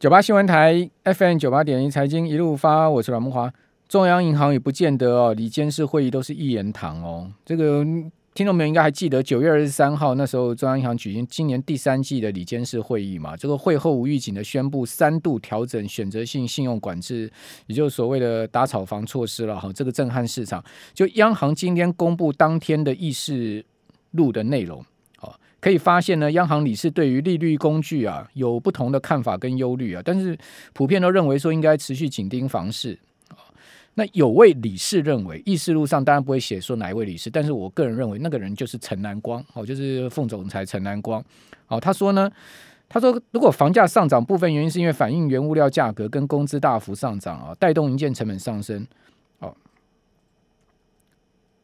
九八新闻台 FM 九八点一财经一路发，我是阮慕驊。中央银行也不见得哦，里监事会议都是一言堂哦。这个听众们应该还记得九月二十三号那时候，中央银行举行今年第三季的里监事会议嘛？这个会后无预警的宣布三度调整选择性信用管制，也就是所谓的打炒房措施了哈。这个震撼市场。就央行今天公布当天的议事录的内容，可以发现呢，央行理事对于利率工具啊有不同的看法跟忧虑啊，但是普遍都认为说应该持续紧盯房市。那有位理事认为，议事录上当然不会写说哪一位理事，但是我个人认为那个人就是陈南光，哦，就是副总裁陈南光，哦，他说呢，他说如果房价上涨部分原因是因为反映原物料价格跟工资大幅上涨啊，带动营建成本上升，哦，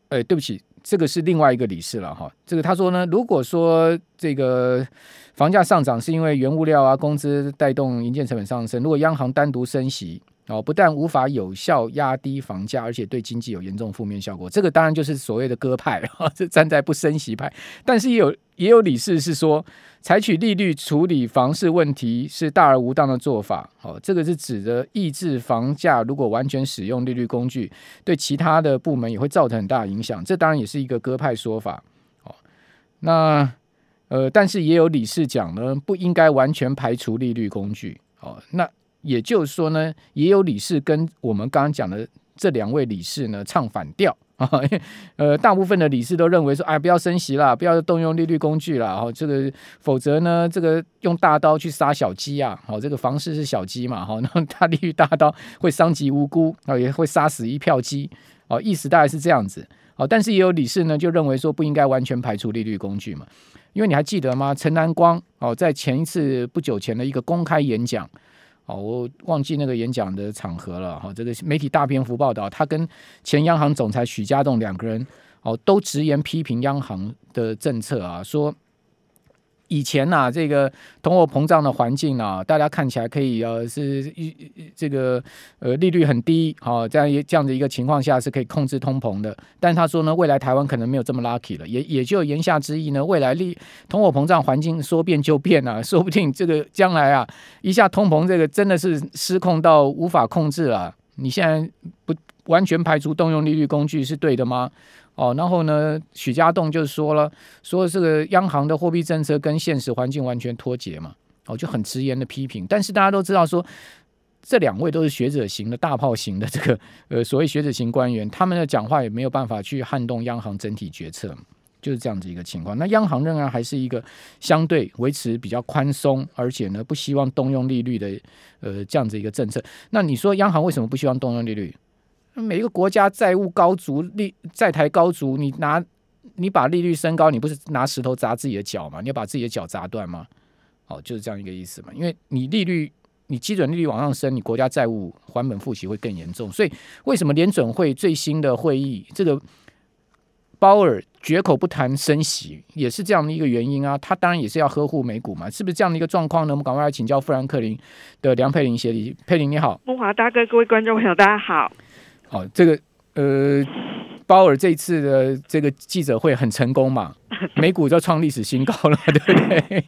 哎，对不起，这个是另外一个理事了哈，这个他说呢，如果说这个房价上涨是因为原物料啊工资带动营建成本上升，如果央行单独升息。哦，不但无法有效压低房价，而且对经济有严重负面效果。这个当然就是所谓的鸽派，是站在不升息派。但是也有也有理事是说，采取利率处理房市问题是大而无当的做法。哦，这个是指的抑制房价，如果完全使用利率工具，对其他的部门也会造成很大影响。这当然也是一个鸽派说法。哦，那呃，但是也有理事讲呢，不应该完全排除利率工具。哦，那。也就是说呢，也有理事跟我们刚刚讲的这两位理事呢唱反调 啊。呃，大部分的理事都认为说，哎，不要升息啦，不要动用利率工具啦。哈，这个否则呢，这个用大刀去杀小鸡啊。好，这个房市是小鸡嘛，哈，那大利率大刀会伤及无辜啊，也会杀死一票鸡。哦，意思大概是这样子。哦，但是也有理事呢就认为说，不应该完全排除利率工具嘛，因为你还记得吗？陈南光哦，在前一次不久前的一个公开演讲。哦，我忘记那个演讲的场合了哈。这个媒体大篇幅报道，他跟前央行总裁许家栋两个人哦，都直言批评央行的政策啊，说。以前呐、啊，这个通货膨胀的环境啊，大家看起来可以呃是一这个呃利率很低，好、哦、这样一这样的一个情况下是可以控制通膨的。但他说呢，未来台湾可能没有这么 lucky 了，也也就言下之意呢，未来利通货膨胀环境说变就变啊，说不定这个将来啊一下通膨这个真的是失控到无法控制了。你现在不完全排除动用利率工具是对的吗？哦，然后呢，许家栋就说了，说这个央行的货币政策跟现实环境完全脱节嘛，哦，就很直言的批评。但是大家都知道说，这两位都是学者型的大炮型的这个呃所谓学者型官员，他们的讲话也没有办法去撼动央行整体决策，就是这样子一个情况。那央行仍然还是一个相对维持比较宽松，而且呢不希望动用利率的呃这样子一个政策。那你说央行为什么不希望动用利率？每一个国家债务高足，利债台高足，你拿你把利率升高，你不是拿石头砸自己的脚吗？你要把自己的脚砸断吗？哦，就是这样一个意思嘛。因为你利率，你基准利率往上升，你国家债务还本付息会更严重。所以为什么联准会最新的会议，这个鲍尔绝口不谈升息，也是这样的一个原因啊。他当然也是要呵护美股嘛，是不是这样的一个状况呢？我们赶快来请教富兰克林的梁佩玲协理，佩玲你好，慕华大哥，各位观众朋友，大家好。好、哦，这个呃，鲍尔这一次的这个记者会很成功嘛，美股就创历史新高了，对不对？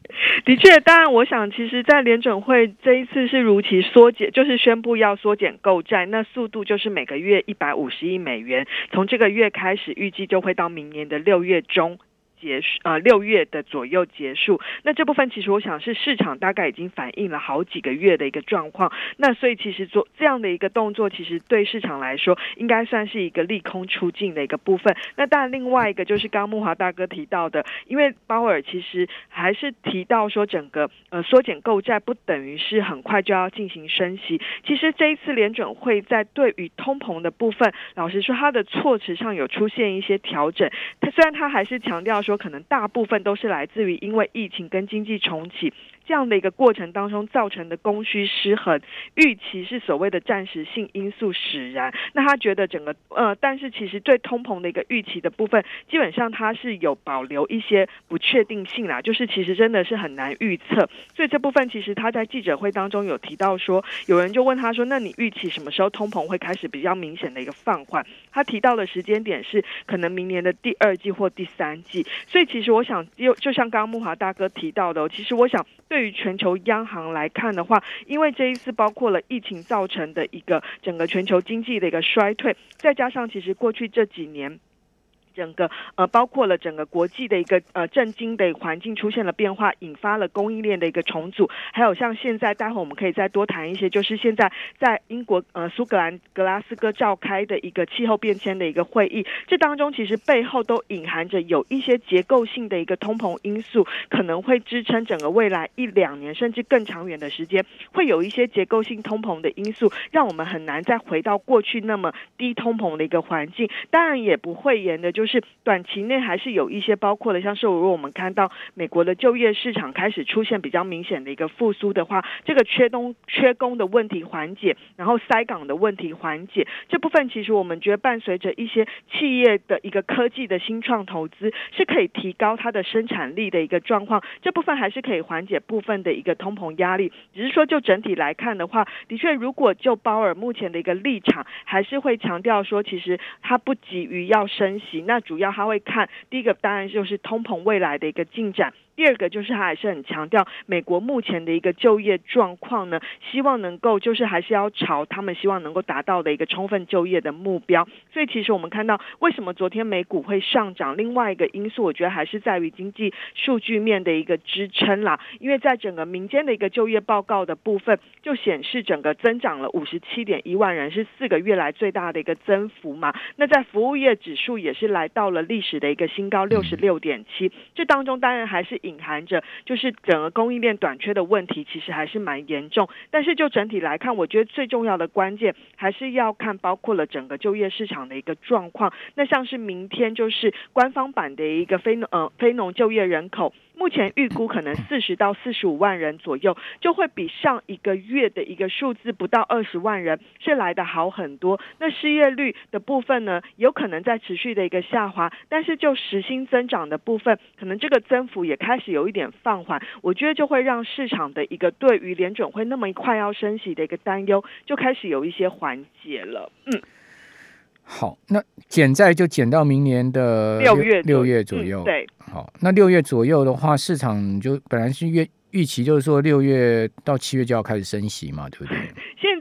的确，当然，我想，其实，在联准会这一次是如期缩减，就是宣布要缩减购债，那速度就是每个月一百五十亿美元，从这个月开始，预计就会到明年的六月中。结束啊，六月的左右结束。那这部分其实我想是市场大概已经反映了好几个月的一个状况。那所以其实做这样的一个动作，其实对市场来说应该算是一个利空出尽的一个部分。那当然另外一个就是刚木华大哥提到的，因为鲍尔其实还是提到说，整个呃缩减购债不等于是很快就要进行升息。其实这一次联准会在对于通膨的部分，老实说，它的措辞上有出现一些调整。它虽然它还是强调说，可能大部分都是来自于因为疫情跟经济重启。这样的一个过程当中造成的供需失衡，预期是所谓的暂时性因素使然。那他觉得整个呃，但是其实对通膨的一个预期的部分，基本上它是有保留一些不确定性啦，就是其实真的是很难预测。所以这部分其实他在记者会当中有提到说，有人就问他说：“那你预期什么时候通膨会开始比较明显的一个放缓？”他提到的时间点是可能明年的第二季或第三季。所以其实我想，就就像刚刚慕华大哥提到的，其实我想对。对于全球央行来看的话，因为这一次包括了疫情造成的一个整个全球经济的一个衰退，再加上其实过去这几年。整个呃，包括了整个国际的一个呃震惊的环境出现了变化，引发了供应链的一个重组，还有像现在，待会我们可以再多谈一些，就是现在在英国呃苏格兰格拉斯哥召开的一个气候变迁的一个会议，这当中其实背后都隐含着有一些结构性的一个通膨因素，可能会支撑整个未来一两年甚至更长远的时间，会有一些结构性通膨的因素，让我们很难再回到过去那么低通膨的一个环境，当然也不会言的，就是。是短期内还是有一些包括了，像是如果我们看到美国的就业市场开始出现比较明显的一个复苏的话，这个缺东缺工的问题缓解，然后塞港的问题缓解，这部分其实我们觉得伴随着一些企业的一个科技的新创投资，是可以提高它的生产力的一个状况，这部分还是可以缓解部分的一个通膨压力。只是说就整体来看的话，的确如果就鲍尔目前的一个立场，还是会强调说，其实他不急于要升息，那。主要他会看第一个，当然就是通膨未来的一个进展。第二个就是他还是很强调美国目前的一个就业状况呢，希望能够就是还是要朝他们希望能够达到的一个充分就业的目标。所以其实我们看到为什么昨天美股会上涨，另外一个因素我觉得还是在于经济数据面的一个支撑啦。因为在整个民间的一个就业报告的部分，就显示整个增长了五十七点一万人，是四个月来最大的一个增幅嘛。那在服务业指数也是来到了历史的一个新高六十六点七，这当中当然还是。隐含着就是整个供应链短缺的问题，其实还是蛮严重。但是就整体来看，我觉得最重要的关键还是要看包括了整个就业市场的一个状况。那像是明天就是官方版的一个非农呃非农就业人口。目前预估可能四十到四十五万人左右，就会比上一个月的一个数字不到二十万人是来的好很多。那失业率的部分呢，有可能在持续的一个下滑，但是就时薪增长的部分，可能这个增幅也开始有一点放缓。我觉得就会让市场的一个对于联准会那么快要升息的一个担忧，就开始有一些缓解了。嗯。好，那减债就减到明年的六月六月左右。嗯、对，好，那六月左右的话，市场就本来是月。预期就是说，六月到七月就要开始升息嘛，对不对？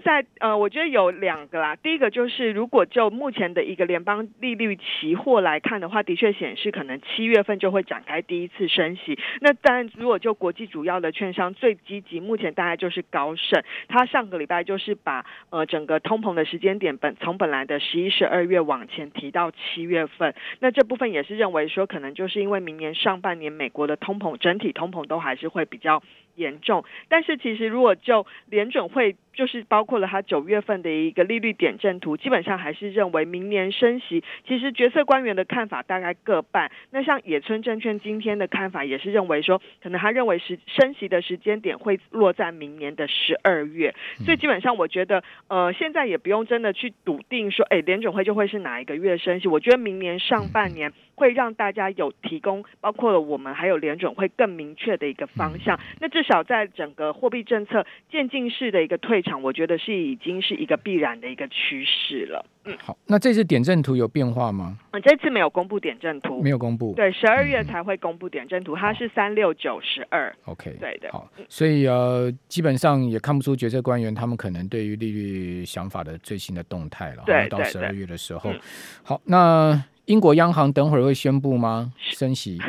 在呃，我觉得有两个啦。第一个就是，如果就目前的一个联邦利率期货来看的话，的确显示可能七月份就会展开第一次升息。那当然，如果就国际主要的券商最积极，目前大概就是高盛，他上个礼拜就是把呃整个通膨的时间点本从本来的十一、十二月往前提到七月份。那这部分也是认为说，可能就是因为明年上半年美国的通膨整体通膨都还是会比较。严重，但是其实如果就联准会，就是包括了他九月份的一个利率点阵图，基本上还是认为明年升息。其实决策官员的看法大概各半。那像野村证券今天的看法也是认为说，可能他认为是升息的时间点会落在明年的十二月。所以基本上我觉得，呃，现在也不用真的去笃定说，哎，联准会就会是哪一个月升息。我觉得明年上半年会让大家有提供，包括了我们还有联准会更明确的一个方向。那至少在整个货币政策渐进式的一个退场，我觉得是已经是一个必然的一个趋势了。嗯，好，那这次点阵图有变化吗？嗯，这次没有公布点阵图，没有公布。对，十二月才会公布点阵图，嗯、它是三六九十二。OK，对的。好，所以呃，基本上也看不出决策官员他们可能对于利率想法的最新的动态了。对，到十二月的时候，嗯、好，那。英国央行等会儿会宣布吗？升息？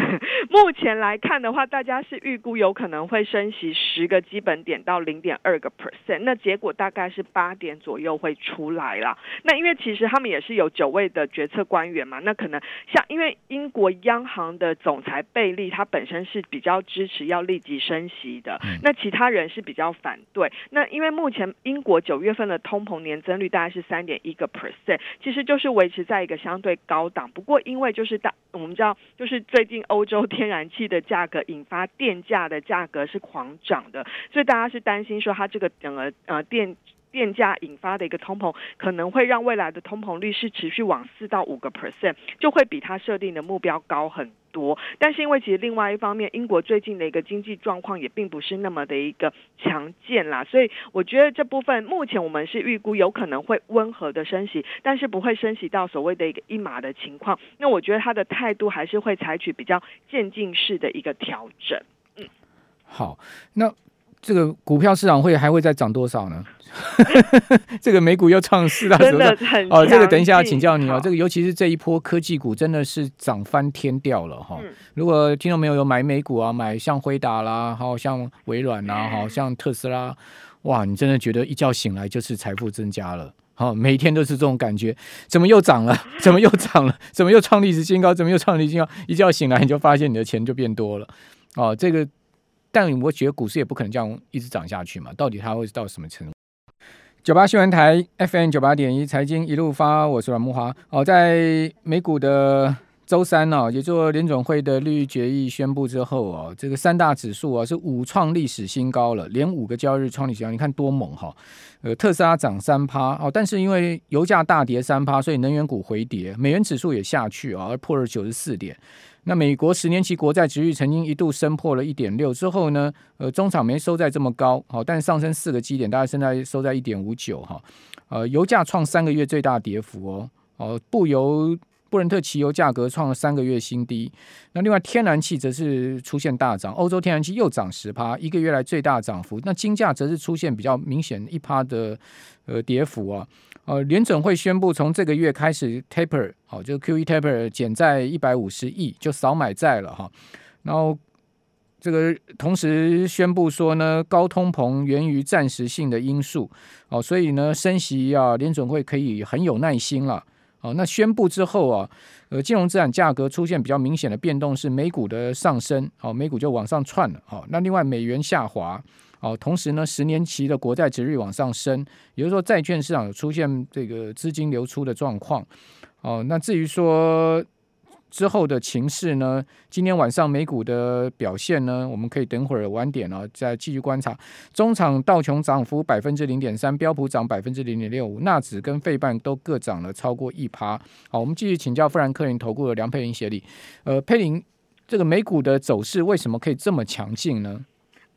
目前来看的话，大家是预估有可能会升息十个基本点到零点二个 percent，那结果大概是八点左右会出来啦。那因为其实他们也是有九位的决策官员嘛，那可能像因为英国央行的总裁贝利他本身是比较支持要立即升息的，那其他人是比较反对。那因为目前英国九月份的通膨年增率大概是三点一个 percent，其实就是维持在一个相对高档。不过，因为就是大，我们知道，就是最近欧洲天然气的价格引发电价的价格是狂涨的，所以大家是担心说，它这个整个呃电电价引发的一个通膨，可能会让未来的通膨率是持续往四到五个 percent，就会比它设定的目标高很多。但是因为其实另外一方面，英国最近的一个经济状况也并不是那么的一个强健啦，所以我觉得这部分目前我们是预估有可能会温和的升息，但是不会升息到所谓的一个一码的情况。那我觉得他的态度还是会采取比较渐进式的一个调整。嗯好，那这个股票市场会还会再涨多少呢？这个美股又创四大史上哦，这个等一下要请教你哦。这个尤其是这一波科技股真的是涨翻天掉了哈。嗯、如果听众朋友有买美股啊，买像辉达啦，好像微软呐，好像特斯拉，哇，你真的觉得一觉醒来就是财富增加了。好，每天都是这种感觉，怎么又涨了？怎么又涨了？怎么又创历史新高？怎么又创历史新高？一觉醒来你就发现你的钱就变多了。哦，这个，但我觉得股市也不可能这样一直涨下去嘛。到底它会到什么程度？九八新闻台 FM 九八点一财经一路发，我是阮木华。哦，在美股的周三呢、也就联总会的利率决议宣布之后哦，这个三大指数啊是五创历史新高了，连五个交易日创历史新高，你看多猛哈！呃，特斯拉涨三趴哦，但是因为油价大跌三趴，所以能源股回跌，美元指数也下去啊，而破了九十四点。那美国十年期国债殖率曾经一度升破了一点六，之后呢，呃，中场没收在这么高，好，但上升四个基点，大概现在收在一点五九哈，呃，油价创三个月最大跌幅哦，哦，不油布伦特汽油价格创了三个月新低，那另外天然气则是出现大涨，欧洲天然气又涨十趴，一个月来最大涨幅，那金价则是出现比较明显一趴的呃跌幅啊。呃，联准会宣布从这个月开始 taper，好，就 QE taper 减债一百五十亿，就少买债了哈。然后这个同时宣布说呢，高通膨源于暂时性的因素，哦，所以呢，升息啊，联准会可以很有耐心了。哦，那宣布之后啊，呃，金融资产价格出现比较明显的变动，是美股的上升，哦，美股就往上窜了。哦，那另外美元下滑。哦，同时呢，十年期的国债值率往上升，也就是说，债券市场有出现这个资金流出的状况。哦，那至于说之后的情势呢，今天晚上美股的表现呢，我们可以等会儿晚点呢再继续观察。中场道琼涨幅百分之零点三，标普涨百分之零点六五，纳指跟费半都各涨了超过一趴。好，我们继续请教富兰克林投顾的梁佩玲协理。呃，佩玲，这个美股的走势为什么可以这么强劲呢？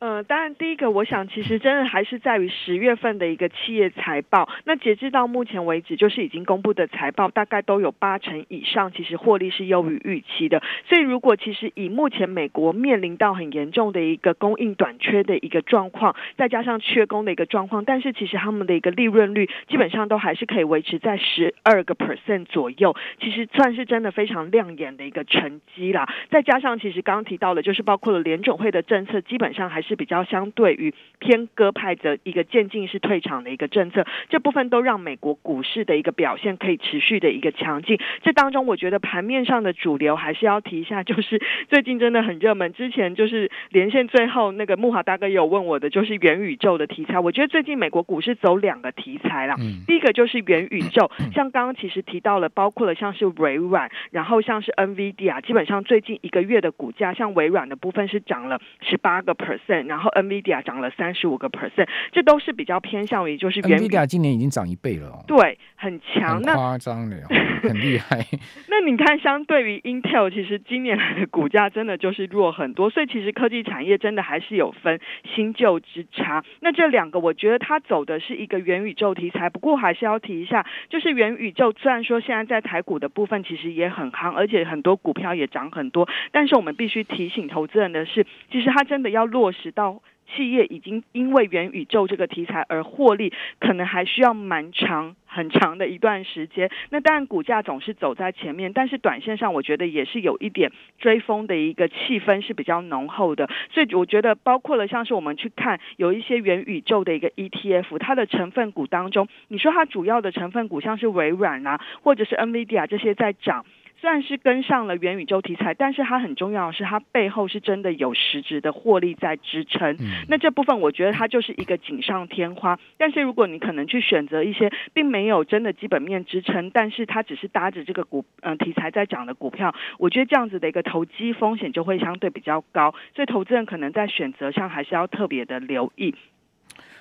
呃，当然，第一个，我想其实真的还是在于十月份的一个企业财报。那截至到目前为止，就是已经公布的财报，大概都有八成以上，其实获利是优于预期的。所以，如果其实以目前美国面临到很严重的一个供应短缺的一个状况，再加上缺工的一个状况，但是其实他们的一个利润率基本上都还是可以维持在十二个 percent 左右，其实算是真的非常亮眼的一个成绩啦。再加上其实刚刚提到的，就是包括了联总会的政策，基本上还是。是比较相对于偏鸽派的一个渐进式退场的一个政策，这部分都让美国股市的一个表现可以持续的一个强劲。这当中，我觉得盘面上的主流还是要提一下，就是最近真的很热门。之前就是连线最后那个木华大哥有问我的，就是元宇宙的题材。我觉得最近美国股市走两个题材啦，第一个就是元宇宙，像刚刚其实提到了，包括了像是微软，然后像是 NVIDIA，基本上最近一个月的股价，像微软的部分是涨了十八个 percent。然后 NVIDIA 涨了三十五个 percent，这都是比较偏向于就是 NVIDIA 今年已经涨一倍了哦，对，很强，很夸张了，很厉害。那你看，相对于 Intel，其实今年来的股价真的就是弱很多，所以其实科技产业真的还是有分新旧之差。那这两个，我觉得它走的是一个元宇宙题材，不过还是要提一下，就是元宇宙虽然说现在在台股的部分其实也很夯，而且很多股票也涨很多，但是我们必须提醒投资人的是，其实它真的要落实到企业已经因为元宇宙这个题材而获利，可能还需要蛮长很长的一段时间。那当然，股价总是走在前面，但是短线上我觉得也是有一点追风的一个气氛是比较浓厚的。所以我觉得，包括了像是我们去看有一些元宇宙的一个 ETF，它的成分股当中，你说它主要的成分股像是微软啊，或者是 NVIDIA 这些在涨。虽然是跟上了元宇宙题材，但是它很重要的是，它背后是真的有实质的获利在支撑。嗯、那这部分我觉得它就是一个锦上添花。但是如果你可能去选择一些并没有真的基本面支撑，但是它只是搭着这个股嗯、呃、题材在涨的股票，我觉得这样子的一个投机风险就会相对比较高。所以投资人可能在选择上还是要特别的留意。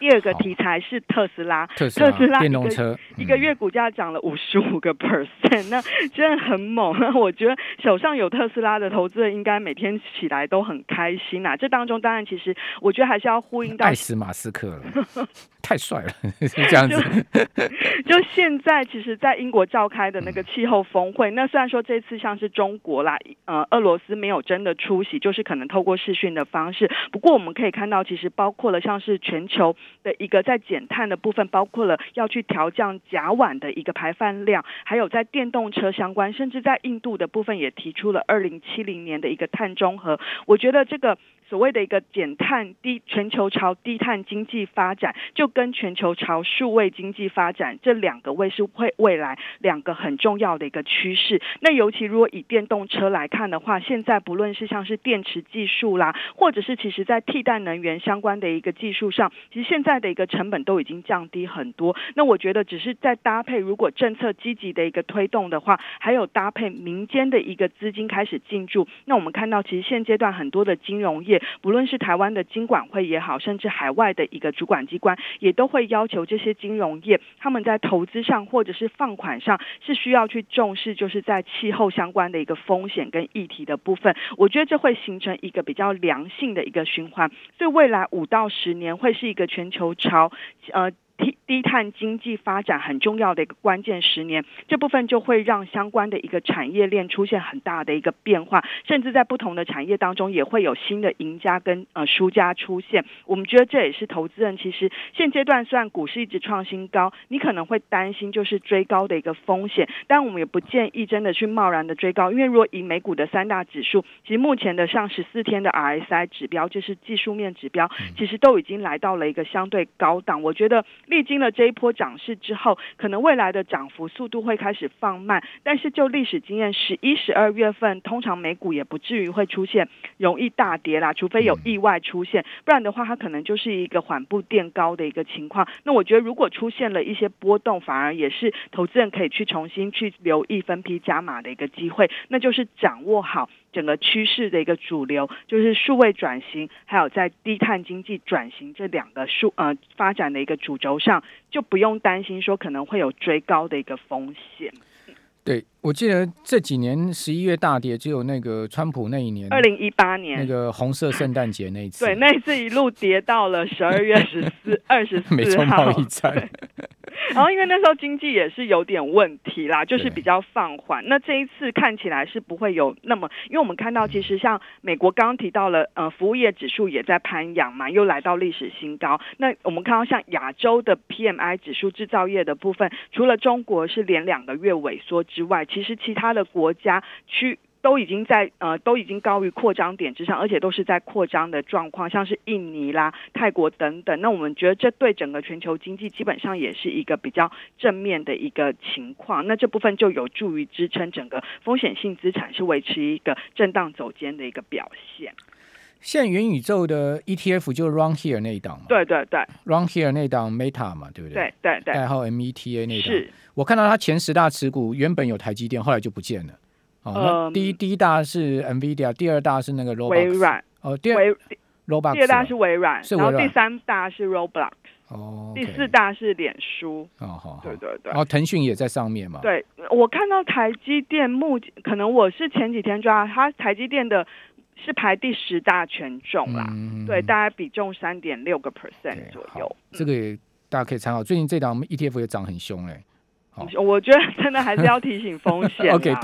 第二个题材是特斯拉，特斯拉，特斯拉电动车一个月股价涨了五十五个 percent，那真的很猛。那我觉得手上有特斯拉的投资人应该每天起来都很开心啊。这当中当然其实我觉得还是要呼应到爱死马斯克了，太帅了，是 这样子。就，就现在其实，在英国召开的那个气候峰会，那虽然说这次像是中国啦，呃，俄罗斯没有真的出席，就是可能透过视讯的方式。不过我们可以看到，其实包括了像是全球的一个在减碳的部分，包括了要去调降甲烷的一个排放量，还有在电动车相关，甚至在印度的部分也提出了二零七零年的一个碳中和。我觉得这个。所谓的一个减碳低全球朝低碳经济发展，就跟全球朝数位经济发展这两个位是会未来两个很重要的一个趋势。那尤其如果以电动车来看的话，现在不论是像是电池技术啦，或者是其实在替代能源相关的一个技术上，其实现在的一个成本都已经降低很多。那我觉得只是在搭配，如果政策积极的一个推动的话，还有搭配民间的一个资金开始进驻，那我们看到其实现阶段很多的金融业。不论是台湾的金管会也好，甚至海外的一个主管机关，也都会要求这些金融业，他们在投资上或者是放款上，是需要去重视，就是在气候相关的一个风险跟议题的部分。我觉得这会形成一个比较良性的一个循环，所以未来五到十年会是一个全球潮，呃。低碳经济发展很重要的一个关键十年，这部分就会让相关的一个产业链出现很大的一个变化，甚至在不同的产业当中也会有新的赢家跟呃输家出现。我们觉得这也是投资人其实现阶段虽然股市一直创新高，你可能会担心就是追高的一个风险，但我们也不建议真的去贸然的追高，因为如果以美股的三大指数，其实目前的上十四天的 RSI 指标就是技术面指标，其实都已经来到了一个相对高档，我觉得。历经了这一波涨势之后，可能未来的涨幅速度会开始放慢，但是就历史经验，十一、十二月份通常美股也不至于会出现容易大跌啦，除非有意外出现，不然的话它可能就是一个缓步垫高的一个情况。那我觉得如果出现了一些波动，反而也是投资人可以去重新去留意分批加码的一个机会，那就是掌握好。整个趋势的一个主流就是数位转型，还有在低碳经济转型这两个数呃发展的一个主轴上，就不用担心说可能会有追高的一个风险。对，我记得这几年十一月大跌，只有那个川普那一年，二零一八年那个红色圣诞节那一次，对，那一次一路跌到了十二月十四、二十四号。美中贸易战。然后，因为那时候经济也是有点问题啦，就是比较放缓。那这一次看起来是不会有那么，因为我们看到其实像美国刚刚提到了，呃，服务业指数也在攀扬嘛，又来到历史新高。那我们看到像亚洲的 PMI 指数制造业的部分，除了中国是连两个月萎缩之外，其实其他的国家区。都已经在呃，都已经高于扩张点之上，而且都是在扩张的状况，像是印尼啦、泰国等等。那我们觉得这对整个全球经济基本上也是一个比较正面的一个情况。那这部分就有助于支撑整个风险性资产是维持一个震荡走坚的一个表现。现在元宇宙的 ETF 就是 Run Here 那一档嘛？对对对，Run Here 那档 Meta 嘛，对不对？对对对，代号 META 那档。是我看到它前十大持股原本有台积电，后来就不见了。哦，那第一、嗯、第一大是 NVIDIA，第二大是那个 Roblox，微软。哦，第二 Roblox，第二大是微软，是微软，然后第三大是 Roblox。哦，第四大是脸书。哦，好，对对对。然后腾讯也在上面嘛？对，我看到台积电目前可能我是前几天抓它，台积电的是排第十大权重啦，嗯、对，大概比重三点六个 percent 左右。这个也大家可以参考。最近这档 ETF 也涨很凶哎、欸。好，我觉得真的还是要提醒风险。OK。